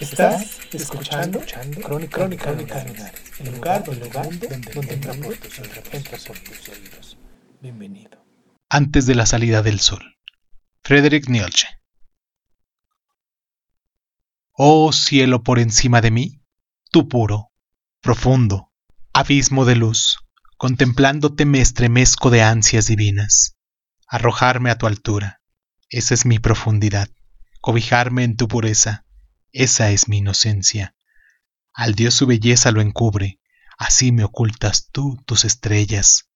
Estás escuchando, Crónica, Crónica, Lunares, el lugar, el lugar donde, donde entra por tus oídos, entra por tus oídos. Bienvenido. Antes de la salida del sol. Friedrich Nietzsche. Oh cielo por encima de mí, tú puro, profundo, abismo de luz, contemplándote me estremezco de ansias divinas. Arrojarme a tu altura, esa es mi profundidad, cobijarme en tu pureza, esa es mi inocencia. Al Dios su belleza lo encubre, así me ocultas tú tus estrellas.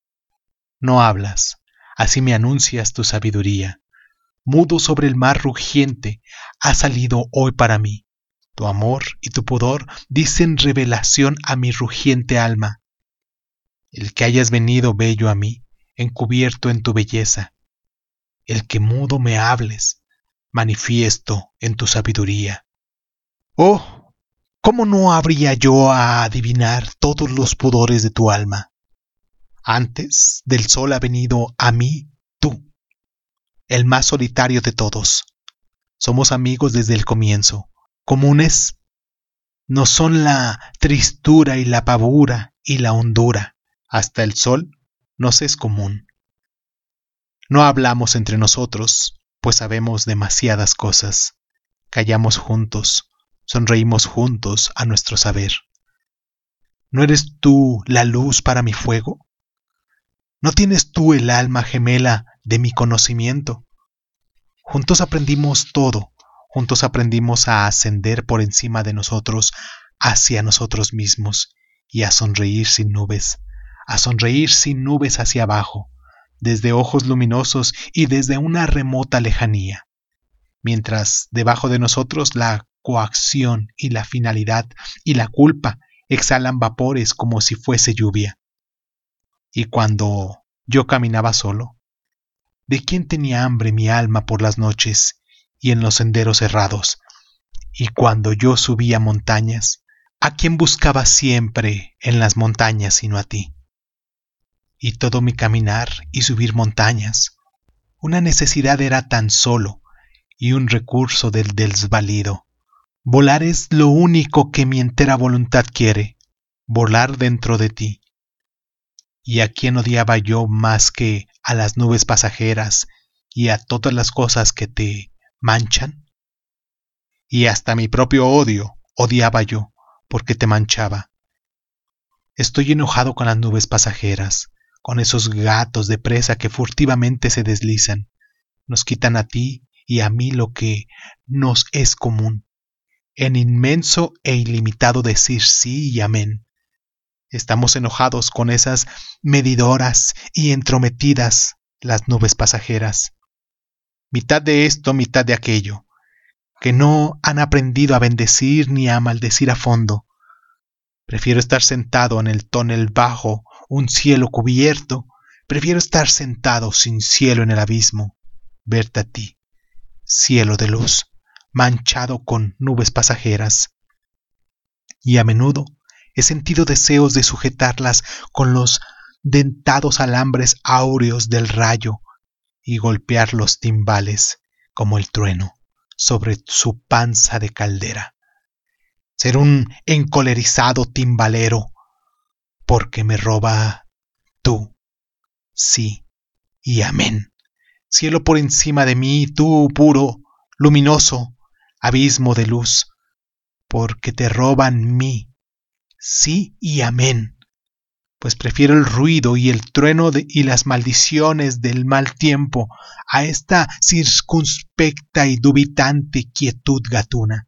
No hablas, así me anuncias tu sabiduría. Mudo sobre el mar rugiente, ha salido hoy para mí. Tu amor y tu pudor dicen revelación a mi rugiente alma. El que hayas venido bello a mí, encubierto en tu belleza. El que mudo me hables, manifiesto en tu sabiduría. Oh, ¿cómo no habría yo a adivinar todos los pudores de tu alma? Antes del sol ha venido a mí tú, el más solitario de todos. Somos amigos desde el comienzo, comunes. No son la tristura y la pavura y la hondura. Hasta el sol nos es común. No hablamos entre nosotros, pues sabemos demasiadas cosas. Callamos juntos, sonreímos juntos a nuestro saber. ¿No eres tú la luz para mi fuego? ¿No tienes tú el alma gemela de mi conocimiento? Juntos aprendimos todo, juntos aprendimos a ascender por encima de nosotros hacia nosotros mismos y a sonreír sin nubes, a sonreír sin nubes hacia abajo, desde ojos luminosos y desde una remota lejanía, mientras debajo de nosotros la coacción y la finalidad y la culpa exhalan vapores como si fuese lluvia. Y cuando yo caminaba solo, ¿de quién tenía hambre mi alma por las noches y en los senderos cerrados? Y cuando yo subía montañas, ¿a quién buscaba siempre en las montañas sino a ti? Y todo mi caminar y subir montañas, una necesidad era tan solo y un recurso del desvalido. Volar es lo único que mi entera voluntad quiere, volar dentro de ti. ¿Y a quién odiaba yo más que a las nubes pasajeras y a todas las cosas que te manchan? Y hasta mi propio odio odiaba yo, porque te manchaba. Estoy enojado con las nubes pasajeras, con esos gatos de presa que furtivamente se deslizan, nos quitan a ti y a mí lo que nos es común, en inmenso e ilimitado decir sí y amén. Estamos enojados con esas medidoras y entrometidas las nubes pasajeras. Mitad de esto, mitad de aquello, que no han aprendido a bendecir ni a maldecir a fondo. Prefiero estar sentado en el tonel bajo un cielo cubierto, prefiero estar sentado sin cielo en el abismo, verte a ti, cielo de luz, manchado con nubes pasajeras. Y a menudo he sentido deseos de sujetarlas con los dentados alambres áureos del rayo y golpear los timbales como el trueno sobre su panza de caldera. Ser un encolerizado timbalero porque me roba tú, sí y amén. Cielo por encima de mí, tú puro, luminoso, abismo de luz, porque te roban mí, sí y amén. Pues prefiero el ruido y el trueno y las maldiciones del mal tiempo a esta circunspecta y dubitante quietud gatuna.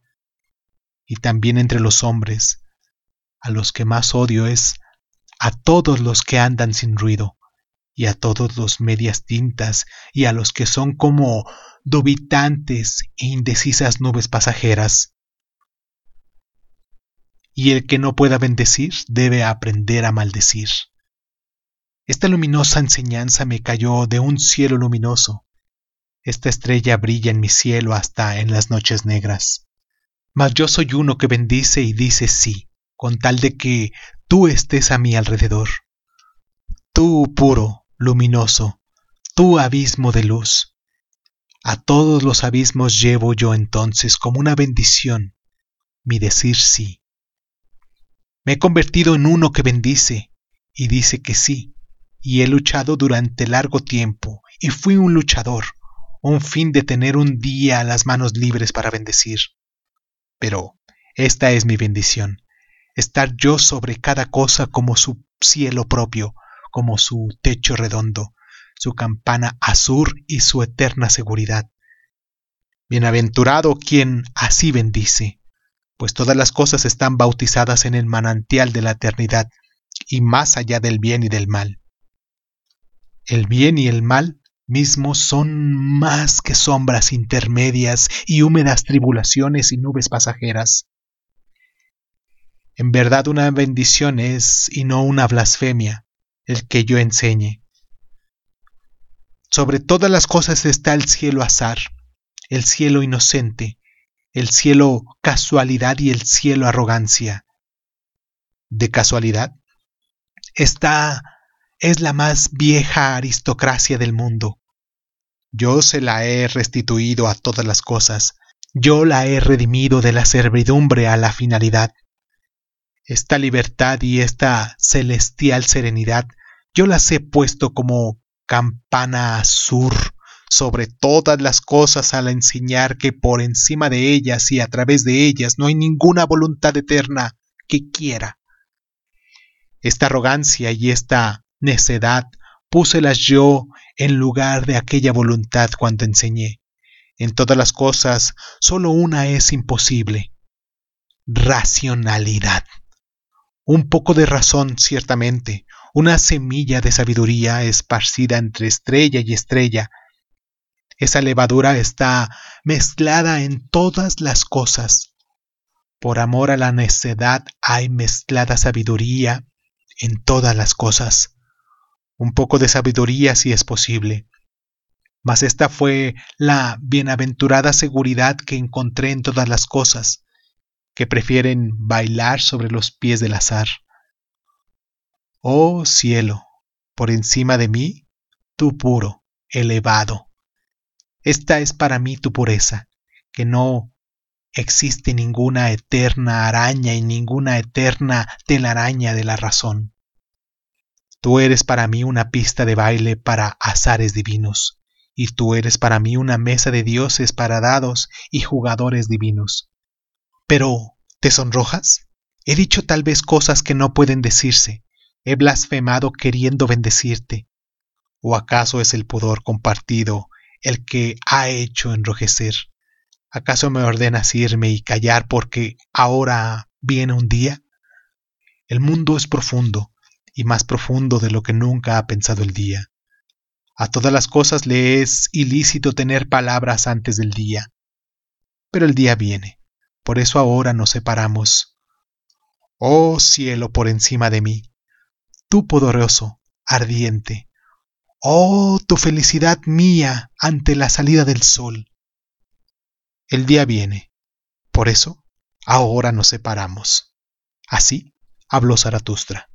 Y también entre los hombres, a los que más odio es a todos los que andan sin ruido y a todos los medias tintas y a los que son como dubitantes e indecisas nubes pasajeras. Y el que no pueda bendecir debe aprender a maldecir. Esta luminosa enseñanza me cayó de un cielo luminoso. Esta estrella brilla en mi cielo hasta en las noches negras. Mas yo soy uno que bendice y dice sí, con tal de que tú estés a mi alrededor. Tú puro, luminoso, tú abismo de luz. A todos los abismos llevo yo entonces como una bendición mi decir sí. Me he convertido en uno que bendice y dice que sí, y he luchado durante largo tiempo, y fui un luchador, un fin de tener un día las manos libres para bendecir. Pero esta es mi bendición, estar yo sobre cada cosa como su cielo propio, como su techo redondo, su campana azur y su eterna seguridad. Bienaventurado quien así bendice, pues todas las cosas están bautizadas en el manantial de la eternidad y más allá del bien y del mal. El bien y el mal mismos son más que sombras intermedias y húmedas tribulaciones y nubes pasajeras. En verdad una bendición es y no una blasfemia el que yo enseñe. Sobre todas las cosas está el cielo azar, el cielo inocente, el cielo casualidad y el cielo arrogancia. De casualidad, esta es la más vieja aristocracia del mundo. Yo se la he restituido a todas las cosas, yo la he redimido de la servidumbre a la finalidad. Esta libertad y esta celestial serenidad yo las he puesto como campana azur sobre todas las cosas al enseñar que por encima de ellas y a través de ellas no hay ninguna voluntad eterna que quiera. Esta arrogancia y esta necedad púselas yo en lugar de aquella voluntad cuando enseñé. En todas las cosas solo una es imposible. Racionalidad. Un poco de razón, ciertamente, una semilla de sabiduría esparcida entre estrella y estrella. Esa levadura está mezclada en todas las cosas. Por amor a la necedad hay mezclada sabiduría en todas las cosas. Un poco de sabiduría si es posible. Mas esta fue la bienaventurada seguridad que encontré en todas las cosas, que prefieren bailar sobre los pies del azar. Oh cielo, por encima de mí, tú puro, elevado. Esta es para mí tu pureza, que no existe ninguna eterna araña y ninguna eterna telaraña de la razón. Tú eres para mí una pista de baile para azares divinos, y tú eres para mí una mesa de dioses para dados y jugadores divinos. Pero, ¿te sonrojas? He dicho tal vez cosas que no pueden decirse, he blasfemado queriendo bendecirte? ¿O acaso es el pudor compartido el que ha hecho enrojecer? ¿Acaso me ordenas irme y callar porque ahora viene un día? El mundo es profundo, y más profundo de lo que nunca ha pensado el día. A todas las cosas le es ilícito tener palabras antes del día. Pero el día viene, por eso ahora nos separamos. Oh cielo por encima de mí, tú poderoso, ardiente. Oh, tu felicidad mía ante la salida del sol. El día viene, por eso ahora nos separamos. Así habló Zaratustra.